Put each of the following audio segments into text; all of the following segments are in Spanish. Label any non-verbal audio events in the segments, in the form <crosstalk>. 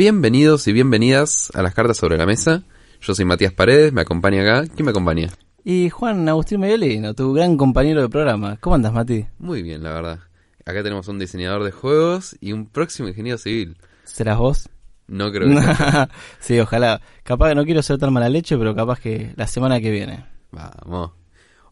Bienvenidos y bienvenidas a las cartas sobre la mesa. Yo soy Matías Paredes, me acompaña acá. ¿Quién me acompaña? Y Juan Agustín Mediolino, tu gran compañero de programa. ¿Cómo andas, Mati? Muy bien, la verdad. Acá tenemos un diseñador de juegos y un próximo ingeniero civil. ¿Serás vos? No creo que... <laughs> sí, ojalá. Capaz que no quiero ser tan mala leche, pero capaz que la semana que viene. Vamos.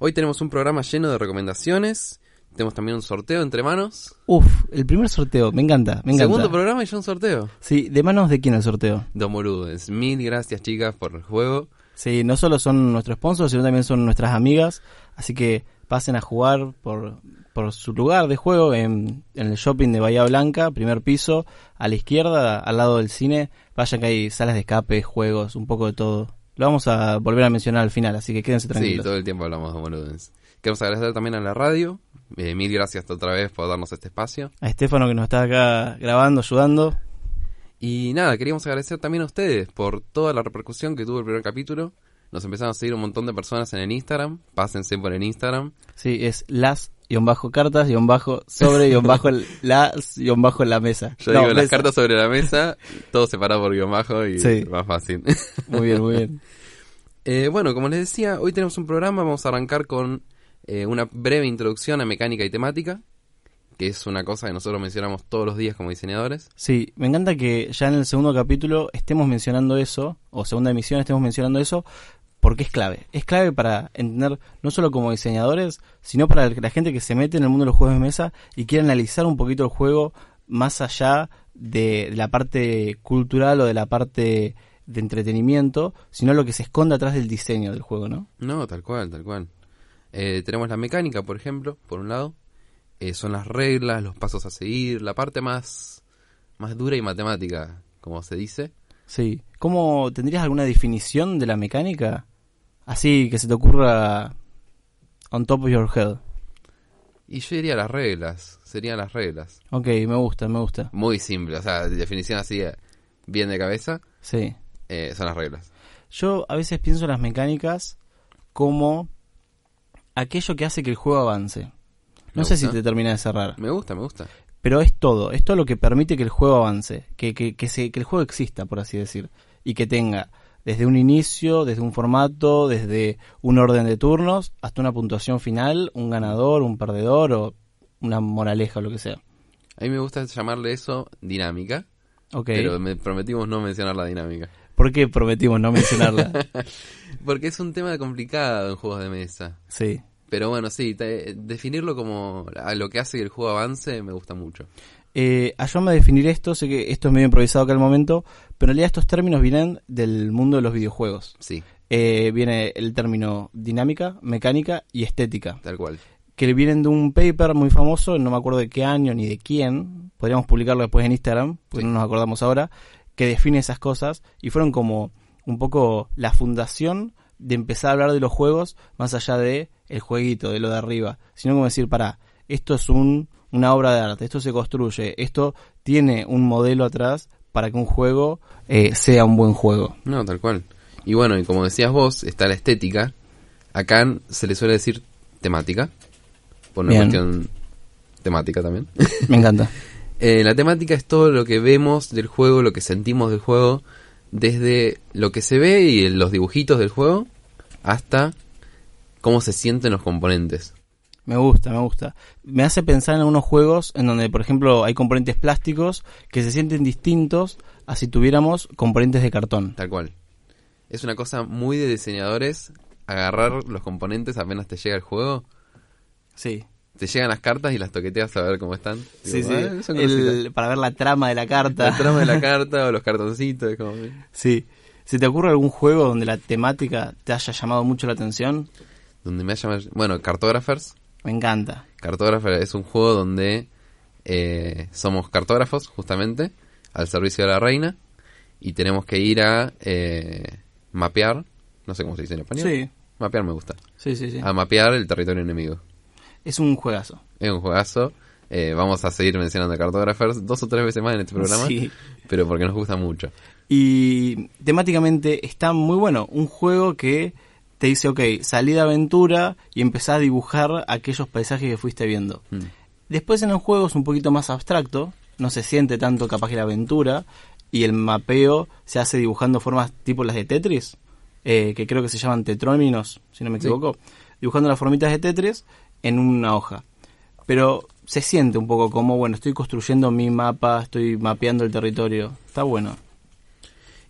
Hoy tenemos un programa lleno de recomendaciones. Tenemos también un sorteo entre manos. Uf, el primer sorteo, me encanta, me encanta. Segundo programa y ya un sorteo. Sí, ¿de manos de quién el sorteo? Domorudes. Mil gracias, chicas, por el juego. Sí, no solo son nuestros sponsors, sino también son nuestras amigas. Así que pasen a jugar por, por su lugar de juego en, en, el shopping de Bahía Blanca, primer piso, a la izquierda, al lado del cine. Vayan que hay salas de escape, juegos, un poco de todo. Lo vamos a volver a mencionar al final, así que quédense tranquilos. Sí, todo el tiempo hablamos de Domorudes. Queremos agradecer también a la radio. Eh, mil gracias otra vez por darnos este espacio. A Estefano que nos está acá grabando, ayudando. Y nada, queríamos agradecer también a ustedes por toda la repercusión que tuvo el primer capítulo. Nos empezaron a seguir un montón de personas en el Instagram. Pásense por el Instagram. Sí, es las bajo cartas bajo sobre bajo las bajo en la mesa. <laughs> Yo digo las cartas sobre la mesa, todo separado por guion bajo y sí. más fácil. Muy bien, muy bien. <laughs> eh, bueno, como les decía, hoy tenemos un programa. Vamos a arrancar con eh, una breve introducción a mecánica y temática, que es una cosa que nosotros mencionamos todos los días como diseñadores. Sí, me encanta que ya en el segundo capítulo estemos mencionando eso, o segunda emisión estemos mencionando eso, porque es clave. Es clave para entender, no solo como diseñadores, sino para la gente que se mete en el mundo de los juegos de mesa y quiere analizar un poquito el juego más allá de la parte cultural o de la parte de entretenimiento, sino lo que se esconde atrás del diseño del juego, ¿no? No, tal cual, tal cual. Eh, tenemos la mecánica, por ejemplo, por un lado. Eh, son las reglas, los pasos a seguir, la parte más, más dura y matemática, como se dice. Sí. ¿Cómo tendrías alguna definición de la mecánica? Así que se te ocurra on top of your head. Y yo diría las reglas, serían las reglas. Ok, me gusta, me gusta. Muy simple, o sea, definición así bien de cabeza. Sí. Eh, son las reglas. Yo a veces pienso en las mecánicas como aquello que hace que el juego avance. No sé si te termina de cerrar. Me gusta, me gusta. Pero es todo, es todo lo que permite que el juego avance, que, que, que, se, que el juego exista, por así decir, y que tenga desde un inicio, desde un formato, desde un orden de turnos, hasta una puntuación final, un ganador, un perdedor o una moraleja o lo que sea. A mí me gusta llamarle eso dinámica, okay. pero me prometimos no mencionar la dinámica. ¿Por qué prometimos no mencionarla? <laughs> Porque es un tema complicado en juegos de mesa. Sí. Pero bueno, sí, te, definirlo como a lo que hace que el juego avance me gusta mucho. Eh, ayúdame a definir esto, sé que esto es medio improvisado acá al momento, pero en realidad estos términos vienen del mundo de los videojuegos. Sí. Eh, viene el término dinámica, mecánica y estética. Tal cual. Que vienen de un paper muy famoso, no me acuerdo de qué año ni de quién, podríamos publicarlo después en Instagram, porque sí. no nos acordamos ahora, que define esas cosas y fueron como un poco la fundación de empezar a hablar de los juegos más allá de el jueguito, de lo de arriba, sino como decir, para, esto es un, una obra de arte, esto se construye, esto tiene un modelo atrás para que un juego eh, sea un buen juego. No, tal cual. Y bueno, y como decías vos, está la estética. Acá se le suele decir temática, por una Bien. cuestión temática también. Me encanta. <laughs> Eh, la temática es todo lo que vemos del juego, lo que sentimos del juego, desde lo que se ve y los dibujitos del juego hasta cómo se sienten los componentes. Me gusta, me gusta. Me hace pensar en algunos juegos en donde, por ejemplo, hay componentes plásticos que se sienten distintos a si tuviéramos componentes de cartón. Tal cual. Es una cosa muy de diseñadores agarrar los componentes apenas te llega el juego. Sí. Te llegan las cartas y las toqueteas a ver cómo están. Sí, Digo, sí. "Ah, son El- cositas". para ver la trama de la carta. La trama de la <laughs> carta o los cartoncitos. como- Sí. ¿Se te ocurre algún juego donde la temática te haya llamado mucho la atención? Donde me llama... Bueno, Cartographers. Me encanta. Cartographer es un juego donde eh, somos cartógrafos, justamente, al servicio de la reina. y tenemos que ir a eh, mapear, no sé cómo se dice en español. Sí, Mapear me gusta. sí, sí, sí. A mapear el territorio enemigo. Es un juegazo. Es un juegazo. Eh, vamos a seguir mencionando Cartographers dos o tres veces más en este programa, Sí. pero porque nos gusta mucho. Y temáticamente está muy bueno. Un juego que te dice, ok, salí de aventura y empezá a dibujar aquellos paisajes que fuiste viendo. Mm. Después en el juego es un poquito más abstracto, no se siente tanto capaz que la aventura y el mapeo se hace dibujando formas tipo las de Tetris, eh, que creo que se llaman tetróminos, si no me Sí. equivoco, dibujando las formitas de Tetris en una hoja. Pero se siente un poco como, bueno, estoy construyendo mi mapa, estoy mapeando el territorio, está bueno.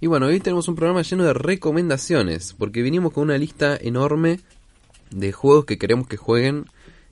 Y bueno, hoy tenemos un programa lleno de recomendaciones, porque vinimos con una lista enorme de juegos que queremos que jueguen,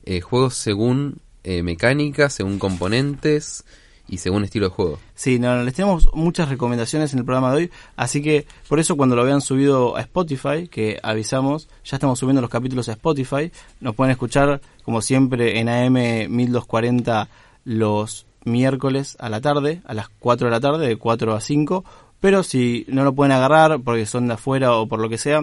eh, juegos según eh, mecánica, según componentes y según estilo de juego. Sí, no, les tenemos muchas recomendaciones en el programa de hoy, así que por eso cuando lo habían subido a Spotify, que avisamos, ya estamos subiendo los capítulos a Spotify, nos pueden escuchar como siempre en AM 1240 los miércoles a la tarde, a las 4 de la tarde, de 4 a 5, pero si no lo pueden agarrar porque son de afuera o por lo que sea,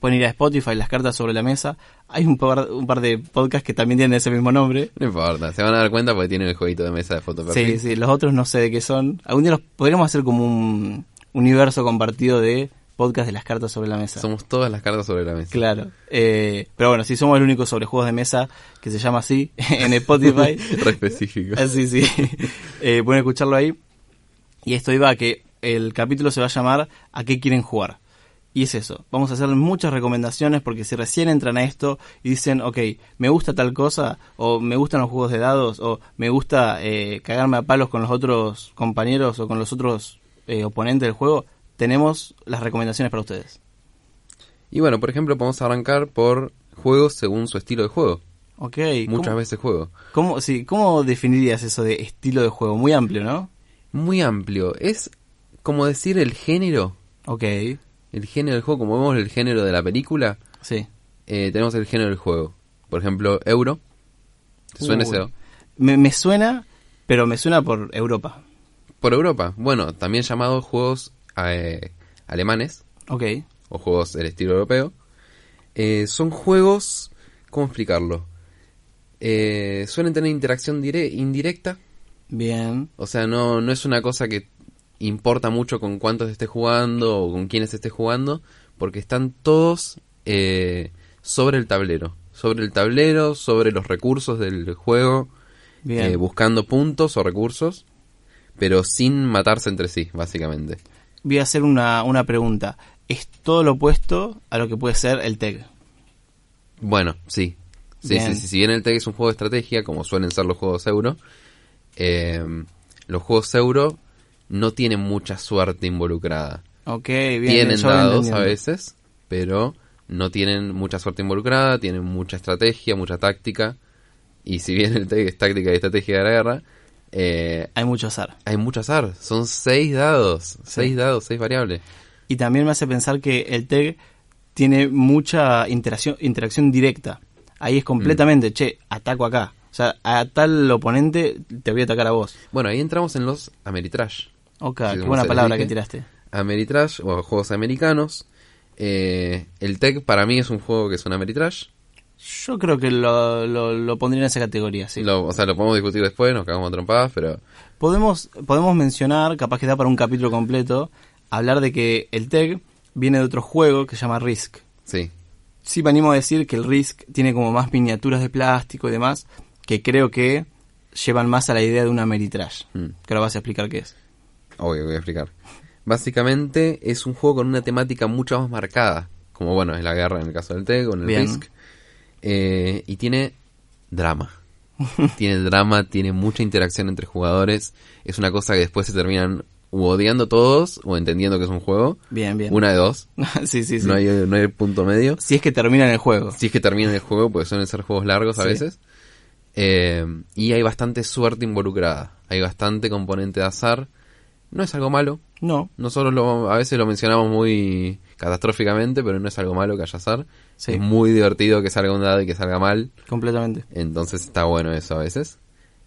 pueden ir a Spotify, las cartas sobre la mesa, hay un par, un par de podcasts que también tienen ese mismo nombre, No importa, se van a dar cuenta porque tienen el jueguito de mesa de foto Sí, sí, los otros no sé de qué son. Algún día los podríamos hacer como un universo compartido de podcast de las cartas sobre la mesa. Somos todas las cartas sobre la mesa. Claro. Eh, pero bueno, si somos el único sobre juegos de mesa que se llama así <laughs> en Spotify. <laughs> Re específico. Ah, sí, sí. Eh, pueden escucharlo ahí. Y esto iba a que el capítulo se va a llamar ¿A qué quieren jugar? Y es eso, vamos a hacer muchas recomendaciones porque si recién entran a esto y dicen, ok, me gusta tal cosa, o me gustan los juegos de dados, o me gusta eh, cagarme a palos con los otros compañeros o con los otros eh, oponentes del juego, tenemos las recomendaciones para ustedes. Y bueno, por ejemplo, podemos arrancar por juegos según su estilo de juego. Ok. Muchas ¿cómo, veces juego. ¿cómo, sí, ¿Cómo definirías eso de estilo de juego? Muy amplio, ¿no? Muy amplio. Es como decir el género. Ok, El género del juego, como vemos el género de la película, sí. eh, tenemos el género del juego. Por ejemplo, Euro. ¿Te suena Uy. ese? Me, me suena, pero me suena por Europa. Por Europa. Bueno, también llamados juegos eh, alemanes Ok, o juegos del estilo europeo. Eh, son juegos, ¿cómo explicarlo? Suelen tener interacción dire- indirecta. bien. O sea, no, no es una cosa que importa mucho con cuántos esté jugando o con quiénes esté jugando, porque están todos eh, sobre el tablero. Sobre el tablero, sobre los recursos del juego, eh, buscando puntos o recursos, pero sin matarse entre sí, básicamente. Voy a hacer una, una pregunta. ¿Es todo lo opuesto a lo que puede ser el TEG? Bueno, sí. Sí, Bien. sí, sí. Si bien el TEG es un juego de estrategia, como suelen ser los juegos euro, eh, los juegos euro no tienen mucha suerte involucrada. Ok, bien. tienen dados a veces, pero no tienen mucha suerte involucrada, tienen mucha estrategia, mucha táctica. Y si bien el es táctica y estrategia de la guerra, eh, Hay mucho azar. hay mucho azar. Son seis dados, seis dados, seis variables. Y también me hace pensar que el TEG tiene mucha interacción, interacción directa. Ahí es Mm. completamente, che, ataco acá. O sea, a tal oponente te voy a atacar a vos. Bueno, ahí entramos en los Ameritrash. Ok, qué buena palabra que tiraste. Ameritrash o juegos americanos. Eh, el TEG para mí es un juego que es un Ameritrash. Yo creo que lo, lo, lo pondría en esa categoría, sí. Lo- o sea, lo podemos discutir después, nos cagamos a trompadas, pero Podemos, podemos mencionar, capaz que da para un capítulo completo, hablar de que el TEG viene de otro juego que se llama Risk. sí. Sí, me animo a decir que el Risk tiene como más miniaturas de plástico y demás, que creo que llevan más a la idea de una Meritrash. Mm. Que ahora vas a explicar qué es. Obvio, voy a explicar. Básicamente es un juego con una temática mucho más marcada. Como bueno, es la guerra en el caso del TEG o en el Bien. Risk. Eh, y tiene drama. <laughs> tiene drama, tiene mucha interacción entre jugadores. Es una cosa que después se terminan u odiando todos o entendiendo que es un juego. Bien, bien. Una de dos. <laughs> sí, sí, sí. No, hay, no hay punto medio. Si es que termina en el juego. Si es que terminan el juego, pues suelen ser juegos largos a Sí. veces. Eh, y hay bastante suerte involucrada. Hay bastante componente de azar. No es algo malo. No. Nosotros lo, a veces lo mencionamos muy catastróficamente, pero no es algo malo que haya azar. Sí. Es muy divertido que salga un dado y que salga mal. Completamente. Entonces está bueno eso a veces.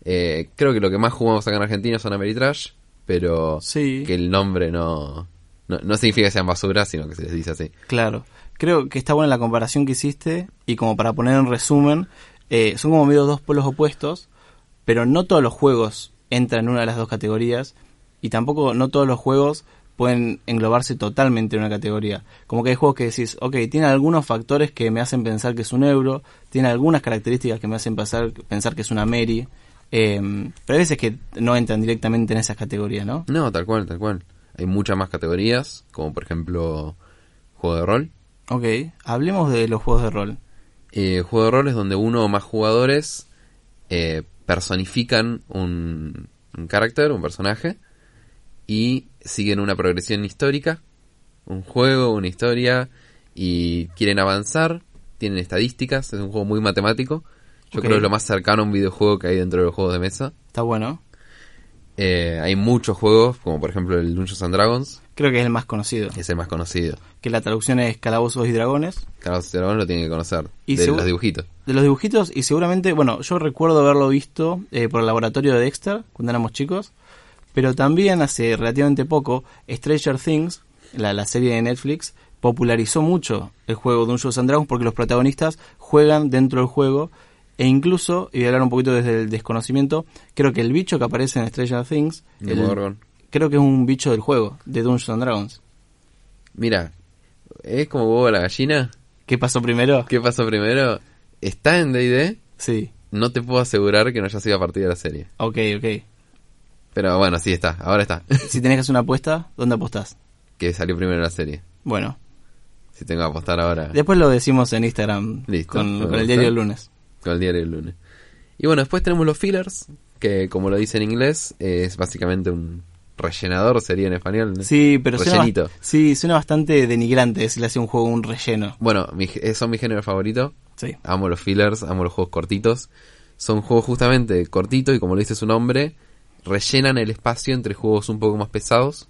Eh, creo que lo que más jugamos acá en Argentina son Ameritrash. pero Sí. que el nombre no, no, no significa que sean basura, sino que se les dice así. Claro. Creo que está buena la comparación que hiciste y como para poner en resumen, eh, son como medio dos polos opuestos, pero no todos los juegos entran en una de las dos categorías y tampoco no todos los juegos pueden englobarse totalmente en una categoría. Como que hay juegos que decís, ok, tiene algunos factores que me hacen pensar que es un euro, tiene algunas características que me hacen pensar, pensar que es una Mary, eh, pero hay veces que no entran directamente en esas categorías, ¿no? No, tal cual, tal cual. Hay muchas más categorías, como por ejemplo juego de rol. Ok, hablemos de los juegos de rol. Eh, juego de rol es donde uno o más jugadores eh, personifican un, un carácter, un personaje, y siguen una progresión histórica, un juego, una historia, y quieren avanzar, tienen estadísticas, es un juego muy matemático. Yo creo que es lo más cercano a un videojuego que hay dentro de los juegos de mesa. Está bueno. Eh, hay muchos juegos, como por ejemplo el Dungeons and Dragons, Creo que es el más conocido. que es el más conocido. que la traducción es Calabozos y Dragones. Carlos Dragón lo tiene que conocer, Y de los dibujitos. De los dibujitos, y seguramente, bueno, yo recuerdo haberlo visto eh, por el laboratorio de Dexter cuando éramos chicos, pero también hace relativamente poco, Stranger Things, la, la serie de Netflix, popularizó mucho el juego Dungeons and Dragons porque los protagonistas juegan dentro del juego e incluso, y voy a hablar un poquito desde el desconocimiento, creo que el bicho que aparece en Stranger Things, el- creo que es un bicho del juego, de Dungeons and Dragons. Mira, es como huevo a la gallina. ¿Qué pasó primero? ¿Qué pasó primero? Está en D&D, Sí, no te puedo asegurar que no haya sido a partir de la serie. ok, ok. Pero bueno, sí está, ahora está. <laughs> Si tenés que hacer una apuesta, ¿dónde apostás? que salió primero la serie. Bueno, Si tengo que apostar ahora después lo decimos en Instagram Listo, con, el diario del lunes. con el diario del lunes. Y bueno, después tenemos los fillers, que como lo dice en inglés, es básicamente un rellenador, sería en español. ¿no? Sí, pero suena, Rellenito. bast- sí, suena bastante denigrante decirle así a un juego un relleno. Bueno, mi, eh, son mi género favorito. Sí. Amo los fillers, amo los juegos cortitos. Son juegos justamente cortitos y como lo dice su nombre, rellenan el espacio entre juegos un poco más pesados.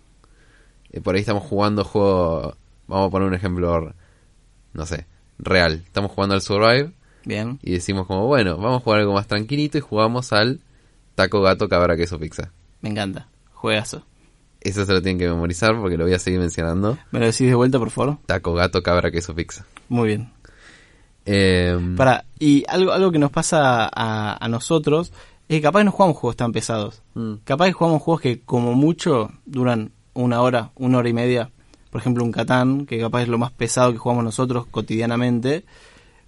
Eh, por ahí estamos jugando juego, vamos a poner un ejemplo, no sé, real. Estamos jugando al Survive Bien. y decimos como, bueno, vamos a jugar algo más tranquilito y jugamos al taco, gato, cabra, queso, pizza. Me encanta. Juegazo. Eso se lo tienen que memorizar porque lo voy a seguir mencionando. ¿Me lo decís de vuelta, por favor? Taco, gato, cabra, queso, pizza. Muy bien. Eh, Para, y algo, algo que nos pasa a, a nosotros que capaz que no jugamos juegos tan pesados. mm, Capaz que jugamos juegos que como mucho duran una hora, una hora y media. Por ejemplo, un Catán, que capaz es lo más pesado que jugamos nosotros cotidianamente.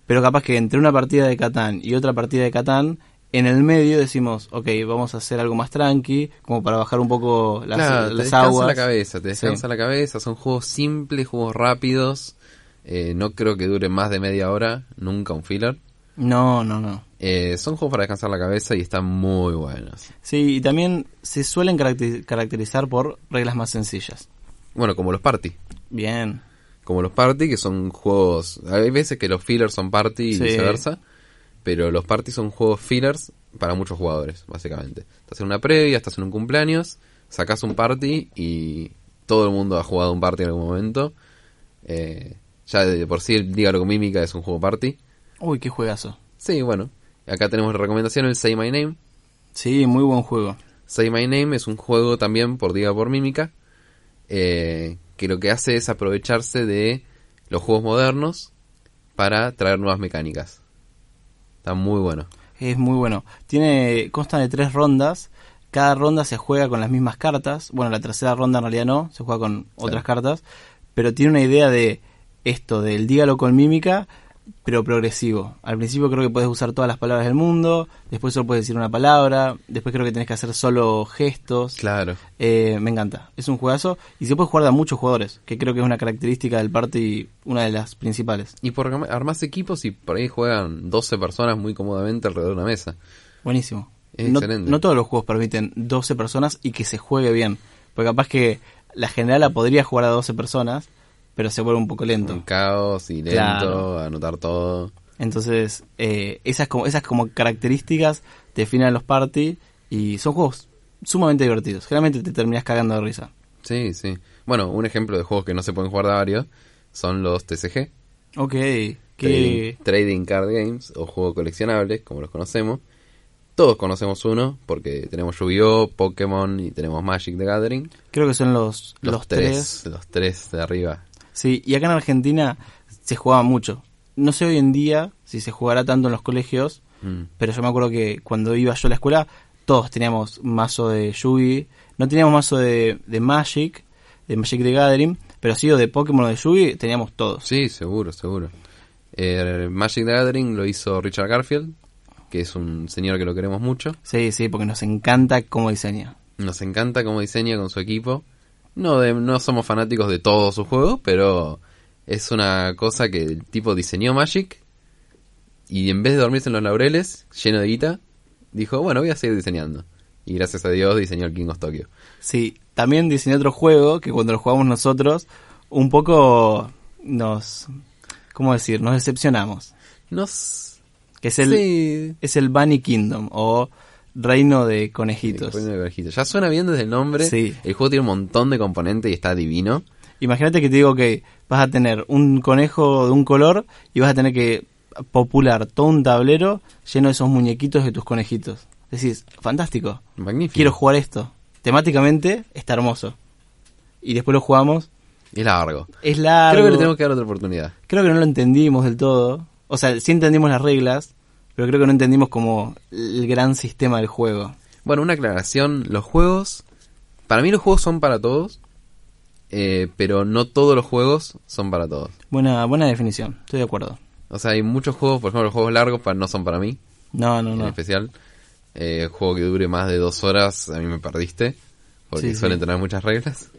Pero capaz que entre una partida de Catán y otra partida de Catán, en el medio decimos, ok, vamos a hacer algo más tranqui, como para bajar un poco las, Claro, te las descansa aguas. la cabeza, te Sí. descansa la cabeza, son juegos simples, juegos rápidos, eh, no creo que dure más de media hora, nunca un filler. No, no, no. Eh, son juegos para descansar la cabeza y están muy buenos. Sí, y también se suelen caracter- caracterizar por reglas más sencillas. Bueno, como los party. Bien. Como los party, que son juegos... Hay veces que los fillers son party y viceversa, pero los party son juegos fillers para muchos jugadores, básicamente. Estás en una previa, estás en un cumpleaños, sacas un party y todo el mundo ha jugado un party en algún momento. Eh, ya de por sí el Dígalo con Mímica es un juego party. Uy, qué juegazo. Sí, bueno. Acá tenemos de recomendación el Say My Name. Sí, muy buen juego. Say My Name es un juego también por Diga por Mímica. eh, que lo que hace es aprovecharse de los juegos modernos para traer nuevas mecánicas. Está muy bueno. Es muy bueno. Tiene consta de tres rondas. Cada ronda se juega con las mismas cartas. Bueno, la tercera ronda en realidad no, se juega con otras cartas. Pero tiene una idea de esto, del dígalo con mímica, pero progresivo. Al principio creo que puedes usar todas las palabras del mundo, después solo puedes decir una palabra, después creo que tenés que hacer solo gestos. Claro. Eh, me encanta, es un juegazo y se puede jugar de a muchos jugadores, que creo que es una característica del party, una de las principales. Y por armás equipos y por ahí juegan 12 personas muy cómodamente alrededor de una mesa. Buenísimo. Es no, excelente. no todos los juegos permiten 12 personas y que se juegue bien. Porque capaz que la general la podría jugar a 12 personas, pero se vuelve un poco lento. Un caos y lento, Claro. anotar todo. Entonces, eh, esas, como, esas como características definen los party y son juegos sumamente divertidos. Generalmente te terminas cagando de risa. Sí, sí. Bueno, un ejemplo de juegos que no se pueden jugar de varios son los TCG. Ok, Trading, que... trading Card Games o juegos coleccionables, como los conocemos. Todos conocemos uno, porque tenemos Yu-Gi-Oh, Pokémon y tenemos Magic the Gathering. Creo que son los, los, Los, tres. tres, los tres de arriba. Sí, y acá en Argentina se jugaba mucho. No sé hoy en día si se jugará tanto en los colegios, Mm. pero yo me acuerdo que cuando iba yo a la escuela, todos teníamos mazo de Yugi. No teníamos mazo de, de Magic, de Magic the Gathering, pero sí o de Pokémon o de Yugi teníamos todos. Sí, seguro, seguro. Eh, Magic the Gathering lo hizo Richard Garfield, que es un señor que lo queremos mucho. Sí, sí, porque nos encanta cómo diseña. Nos encanta cómo diseña con su equipo. No, de, no somos fanáticos de todos sus juegos, pero es una cosa que el tipo diseñó Magic y en vez de dormirse en los laureles, lleno de guita, dijo, bueno, voy a seguir diseñando. Y gracias a Dios diseñó el King of Tokyo. Sí, también diseñó otro juego que cuando lo jugamos nosotros, un poco nos... ¿Cómo decir? Nos decepcionamos. Nos... Que es el, Sí. es el Bunny Kingdom o Reino de Conejitos. Reino de Conejitos. Ya suena bien desde el nombre. Sí. El juego tiene un montón de componentes y está divino. Imagínate que te digo que vas a tener un conejo de un color y vas a tener que popular todo un tablero lleno de esos muñequitos de tus conejitos. Decís, fantástico, Magnífico. quiero jugar esto. Temáticamente está hermoso. Y después lo jugamos. Es largo. Es largo. Creo que le tenemos que dar otra oportunidad. Creo que no lo entendimos del todo. O sea, sí entendimos las reglas, pero creo que no entendimos como el gran sistema del juego. Bueno, una aclaración. Los juegos... Para mí los juegos son para todos. eh, pero no todos los juegos son para todos. Buena, buena definición, estoy de acuerdo. O sea, hay muchos juegos, por ejemplo, los juegos largos no son para mí, No, no, en no. especial. Eh, juego que dure más de dos horas, a mí me perdiste, porque Sí, suelen sí. tener muchas reglas.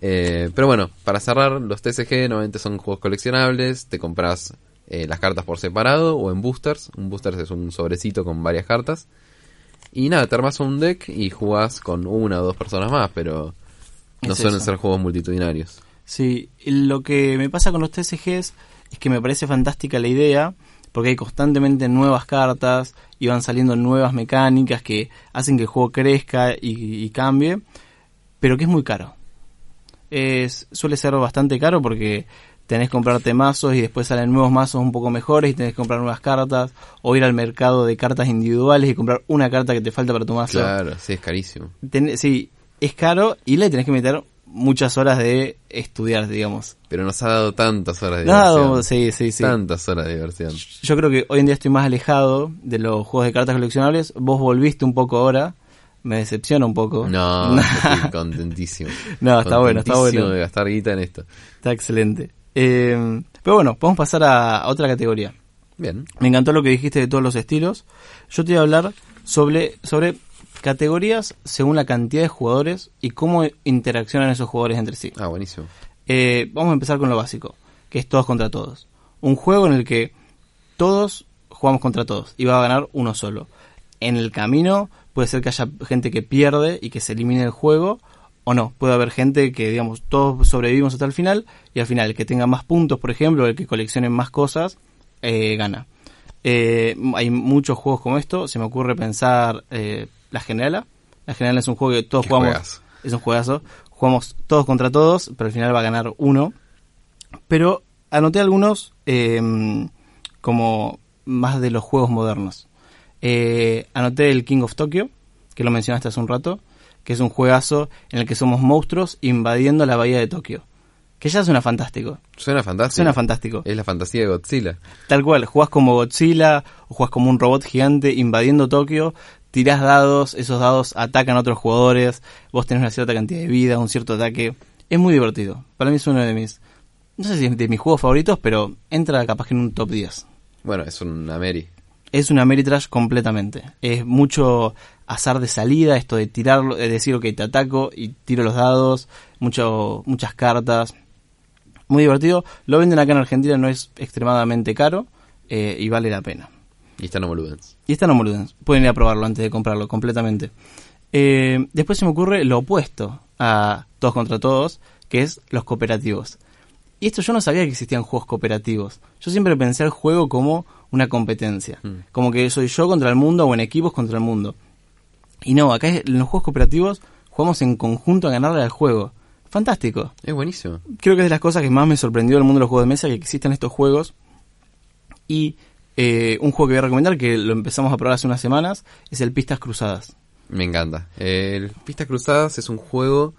Eh, pero bueno, para cerrar, los TCG normalmente son juegos coleccionables, te compras eh, las cartas por separado o en boosters. Un booster es un sobrecito con varias cartas. Y nada, te armas un deck y jugás con una o dos personas más, pero no Es suelen eso. ser juegos multitudinarios. Sí, lo que me pasa con los TCGs es que me parece fantástica la idea, porque hay constantemente nuevas cartas y van saliendo nuevas mecánicas que hacen que el juego crezca y, y cambie, pero que es muy caro. Es, suele ser bastante caro porque tenés que comprarte mazos y después salen nuevos mazos un poco mejores y tenés que comprar nuevas cartas o ir al mercado de cartas individuales y comprar una carta que te falta para tu mazo. Claro, sí, es carísimo. Ten- sí, es caro y le tenés que meter muchas horas de estudiar, digamos. Pero nos ha dado tantas horas de Nada, diversión. sí, sí, sí. Tantas horas de diversión. Yo creo que hoy en día estoy más alejado de los juegos de cartas coleccionables. Vos volviste un poco ahora. Me decepciona un poco. No, <laughs> estoy contentísimo. No, está bueno, está bueno. de gastar guita en esto. Está excelente. Eh, pero bueno, podemos pasar a, a otra categoría. Bien. Me encantó lo que dijiste de todos los estilos. Yo te voy a hablar sobre, sobre categorías según la cantidad de jugadores y cómo interaccionan esos jugadores entre sí. Ah, buenísimo. Eh, vamos a empezar con lo básico, que es todos contra todos. Un juego en el que todos jugamos contra todos y va a ganar uno solo. En el camino puede ser que haya gente que pierde y que se elimine el juego, o no. Puede haber gente que, digamos, todos sobrevivimos hasta el final y al final el que tenga más puntos, por ejemplo, el que coleccione más cosas, eh, gana. Eh, hay muchos juegos como esto. Se me ocurre pensar eh, La Generala. La Generala es un juego que todos jugamos. Es un juegazo. Jugamos todos contra todos, pero al final va a ganar uno. Pero anoté algunos eh, como más de los juegos modernos. Anoté el King of Tokyo, que lo mencionaste hace un rato, que es un juegazo en el que somos monstruos invadiendo la bahía de Tokio. Que ya suena fantástico. Suena fantástico. Suena fantástico. Es la fantasía de Godzilla. Tal cual, jugás como Godzilla o jugás como un robot gigante invadiendo Tokio, tirás dados, esos dados atacan a otros jugadores, vos tenés una cierta cantidad de vida, un cierto ataque. Es muy divertido. Para mí es uno de mis, no sé si es de mis juegos favoritos, pero entra capaz que en un top 10. Bueno, es una Mary. Es una Meritrash completamente. Es mucho azar de salida, esto de tirarlo, de decir, ok, te ataco y tiro los dados, mucho, muchas cartas. Muy divertido. Lo venden acá en Argentina, no es extremadamente caro eh, y vale la pena. Y está en Homoludens. Y está en Homoludens. Pueden ir a probarlo antes de comprarlo completamente. Eh, después se me ocurre lo opuesto a todos contra todos, que es los cooperativos. Y esto yo no sabía que existían juegos cooperativos. Yo siempre pensé el juego como una competencia. Mm. Como que soy yo contra el mundo o en equipos contra el mundo. Y no, acá en los juegos cooperativos jugamos en conjunto a ganarle al juego. Fantástico Es buenísimo. creo que es de las cosas que más me sorprendió del mundo de los juegos de mesa que existen estos juegos y Eh, un juego que voy a recomendar, que lo empezamos a probar hace unas semanas, es el Pistas Cruzadas. Me encanta. El Pistas Cruzadas es un juego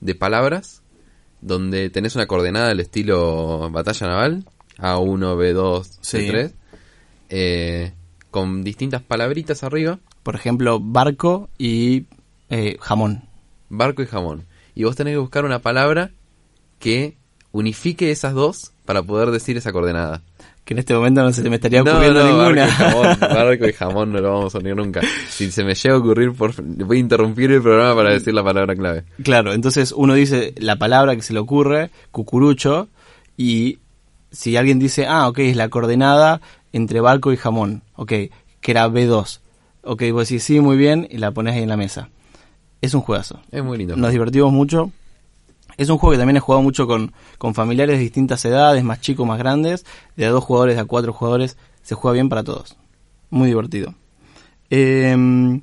de palabras donde tenés una coordenada del estilo batalla naval, A1, B2, C3, eh, con distintas palabritas arriba. Por ejemplo, barco y eh, jamón. Barco y jamón. Y vos tenés que buscar una palabra que unifique esas dos para poder decir esa coordenada. Que en este momento no se te me estaría ocurriendo ninguna. Barco y, jamón, <laughs> barco y jamón no lo vamos a unir nunca. Si se me llega a ocurrir, por, voy a interrumpir el programa para decir la palabra clave. Claro, entonces uno dice la palabra que se le ocurre, cucurucho, y si alguien dice, ah, ok, es la coordenada entre barco y jamón, ok, que era B2. Ok, vos decís, sí, muy bien, y la pones ahí en la mesa. Es un juegazo. Es muy lindo. Nos divertimos mucho. Es un juego que también he jugado mucho con, con familiares de distintas edades, más chicos, más grandes, de a dos jugadores, de a cuatro jugadores. Se juega bien para todos. Muy divertido. Eh,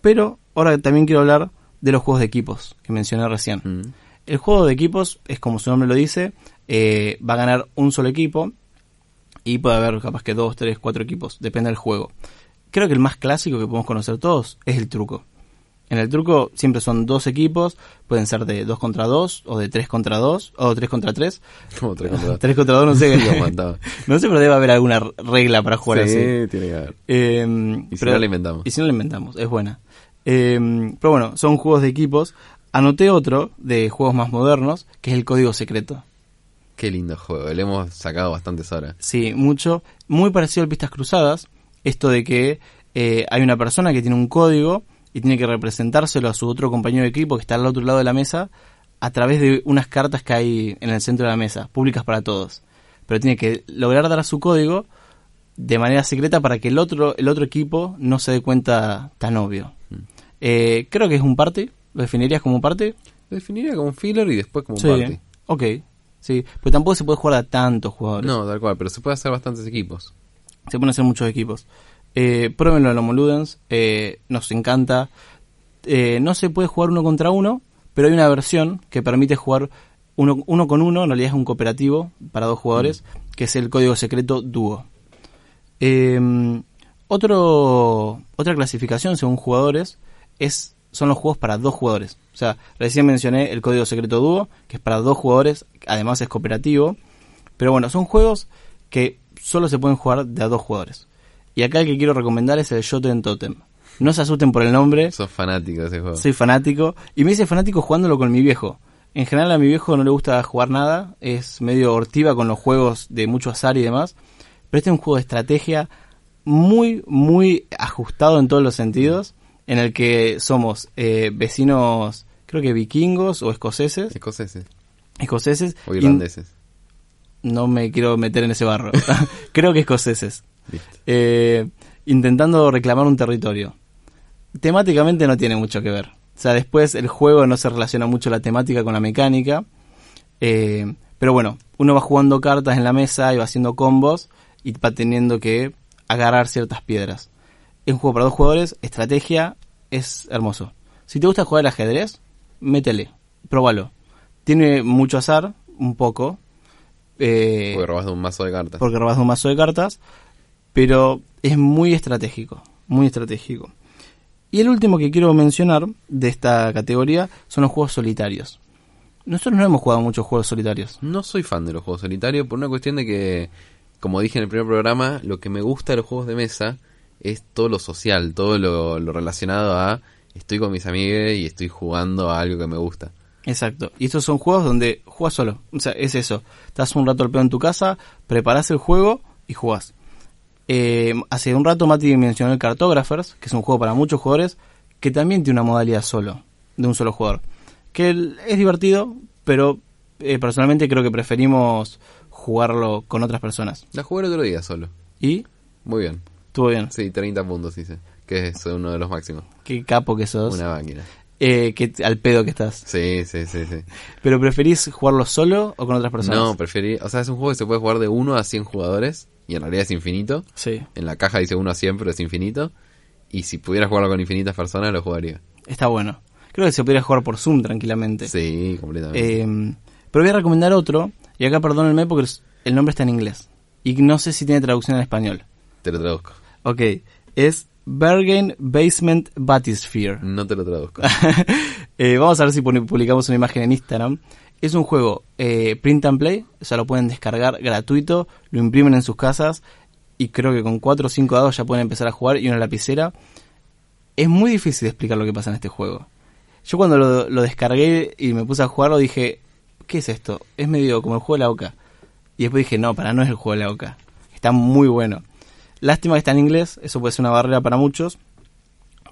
pero ahora también quiero hablar de los juegos de equipos que mencioné recién. Mm. El juego de equipos es como su nombre lo dice, eh, va a ganar un solo equipo y puede haber capaz que dos, tres, cuatro equipos, depende del juego. Creo que el más clásico que podemos conocer todos es el truco. En el truco siempre son dos equipos, pueden ser de dos contra dos, o de tres contra dos, o tres contra tres. Como tres contra dos. <laughs> Tres contra dos, no sé. <laughs> No sé, pero debe haber alguna regla para jugar sí, así. tiene que haber. Eh, Y si pero- no la inventamos. Y si no la inventamos, es buena. Eh, pero bueno, son juegos de equipos. Anoté otro de juegos más modernos, que es el código secreto. Qué lindo juego. Le hemos sacado bastantes horas. Sí, mucho. Muy parecido al Pistas Cruzadas. Esto de que eh, hay una persona que tiene un código y tiene que representárselo a su otro compañero de equipo que está al otro lado de la mesa a través de unas cartas que hay en el centro de la mesa, públicas para todos. Pero tiene que lograr dar su código de manera secreta para que el otro, el otro equipo no se dé cuenta tan obvio. Eh, creo que es un party. ¿Lo definirías como un party? Lo definiría como un filler y después como un Sí. party. Ok. Sí. Pues tampoco se puede jugar a tantos jugadores. No, tal cual, pero se puede hacer bastantes equipos. Se pueden hacer muchos equipos. Eh, pruébenlo en Homo Ludens, eh, nos encanta. Eh, no se puede jugar uno contra uno, pero hay una versión que permite jugar uno, uno con uno, en realidad es un cooperativo para dos jugadores, que es el código secreto dúo. Eh, otro, otra clasificación según jugadores es, son los juegos para dos jugadores. O sea, recién mencioné el código secreto dúo, que es para dos jugadores, además es cooperativo. Pero bueno, son juegos que solo se pueden jugar de a dos jugadores. Y acá el que quiero recomendar es el Shoten Totem. No se asusten por el nombre, Sos fanático de ese juego. soy fanático. Y me hice fanático jugándolo con mi viejo. En general a mi viejo no le gusta jugar nada, es medio hortiva con los juegos de mucho azar y demás. Pero este es un juego de estrategia muy, muy ajustado en todos los sentidos, en el que somos eh, vecinos, creo que vikingos o escoceses. Escoceses Escoceses. o irlandeses. no me quiero meter en ese barro. <laughs> creo que escoceses. Eh, intentando reclamar un territorio. Temáticamente no tiene mucho que ver. O sea, después el juego no se relaciona mucho la temática con la mecánica. Eh, pero bueno, uno va jugando cartas en la mesa y va haciendo combos y va teniendo que agarrar ciertas piedras. Es un juego para dos jugadores, estrategia, es hermoso. Si te gusta jugar al ajedrez, métele, próbalo. Tiene mucho azar, un poco. eh, Porque robas de un mazo de cartas. porque robas un mazo de cartas, pero es muy estratégico, muy estratégico. Y el último que quiero mencionar de esta categoría son los juegos solitarios. Nosotros no hemos jugado muchos juegos solitarios. No soy fan de los juegos solitarios por una cuestión de que, como dije en el primer programa, lo que me gusta de los juegos de mesa es todo lo social, todo lo, lo relacionado a estoy con mis amigos y estoy jugando a algo que me gusta. Exacto. Y estos son juegos donde jugás solo. O sea, es eso. Estás un rato al pedo en tu casa, preparás el juego y jugás. Eh, hace un rato Mati mencionó el Cartographers, que es un juego para muchos jugadores, que también tiene una modalidad solo, de un solo jugador. Que es divertido, pero eh, personalmente creo que preferimos jugarlo con otras personas. La jugué el otro día solo. Y Muy bien. estuvo bien. Sí, 30 puntos hice. Que es uno de los máximos. Qué capo que sos. Una máquina. Eh, que al pedo que estás. Sí, sí, sí, sí. ¿Pero preferís jugarlo solo o con otras personas? No, preferí... O sea, es un juego que se puede jugar de 1 a 100 jugadores. Y en realidad es infinito. Sí, En la caja dice 1 a 100, pero es infinito. Y si pudiera jugarlo con infinitas personas, lo jugaría. está bueno. Creo que se podría jugar por Zoom tranquilamente. Sí, completamente. Eh, pero voy a recomendar otro, y acá perdónenme porque el nombre está en inglés. Y no sé si tiene traducción en español. Te lo traduzco. Ok, es Bergen Basement Bathysphere. No te lo traduzco. <laughs> Eh, vamos a ver si publicamos una imagen en Instagram. Es un juego eh, print and play, o sea, lo pueden descargar gratuito, lo imprimen en sus casas y creo que con 4 o 5 dados ya pueden empezar a jugar y una lapicera. Es muy difícil explicar lo que pasa en este juego. Yo cuando lo, lo descargué y me puse a jugarlo dije, ¿qué es esto? Es medio como el juego de la OCA. Y después dije, no, para no es el juego de la OCA. Está muy bueno. Lástima que está en inglés, eso puede ser una barrera para muchos.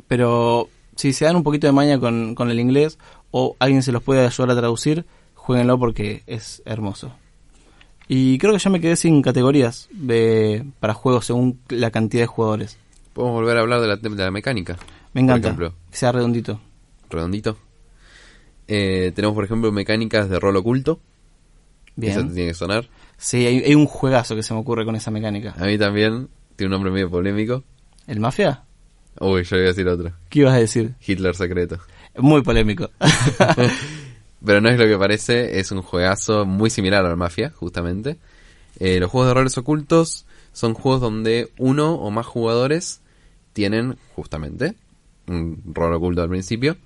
Pero si se dan un poquito de maña con, con el inglés o alguien se los puede ayudar a traducir, jueguenlo porque es hermoso. Y creo que ya me quedé sin categorías de, para juegos según la cantidad de jugadores. Podemos volver a hablar de la, de la mecánica. Me encanta Por ejemplo, que sea redondito. redondito. Eh, tenemos, por ejemplo, mecánicas de rol oculto. Eso te Bien. tiene que sonar. Sí, hay, hay un juegazo que se me ocurre con esa mecánica. A mí también. Tiene un nombre medio polémico. ¿El Mafia? Uy, yo iba a decir otro. ¿Qué ibas a decir? Hitler secreto. Muy polémico. <laughs> Pero no es lo que parece, es un juegazo muy similar al Mafia, justamente. Eh, los juegos de roles ocultos son juegos donde uno o más jugadores tienen, justamente, un rol oculto al principio.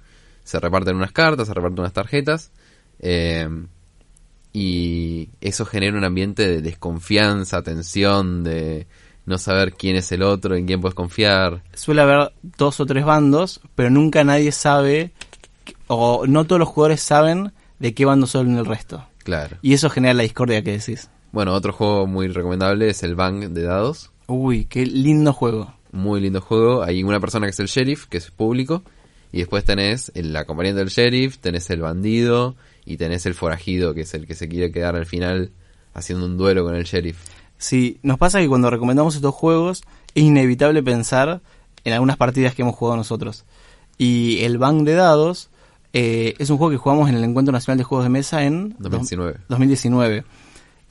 Se reparten unas cartas, se reparten unas tarjetas. eh, y eso genera un ambiente de desconfianza, tensión, de no saber quién es el otro, en quién puedes confiar. Suele haber dos o tres bandos, pero nunca nadie sabe, o no todos los jugadores saben de qué bando son el resto. Claro. Y eso genera la discordia que decís. Bueno, otro juego muy recomendable es el Bang de dados. Uy, qué lindo juego. Muy lindo juego. Hay una persona que es el sheriff, que es público. Y después tenés el acompañante del sheriff, tenés el bandido y tenés el forajido, que es el que se quiere quedar al final haciendo un duelo con el sheriff. Sí, nos pasa que cuando recomendamos estos juegos es inevitable pensar en algunas partidas que hemos jugado nosotros. Y el Bang de Dados eh, es un juego que jugamos en el Encuentro Nacional de Juegos de Mesa en 2019. 2019.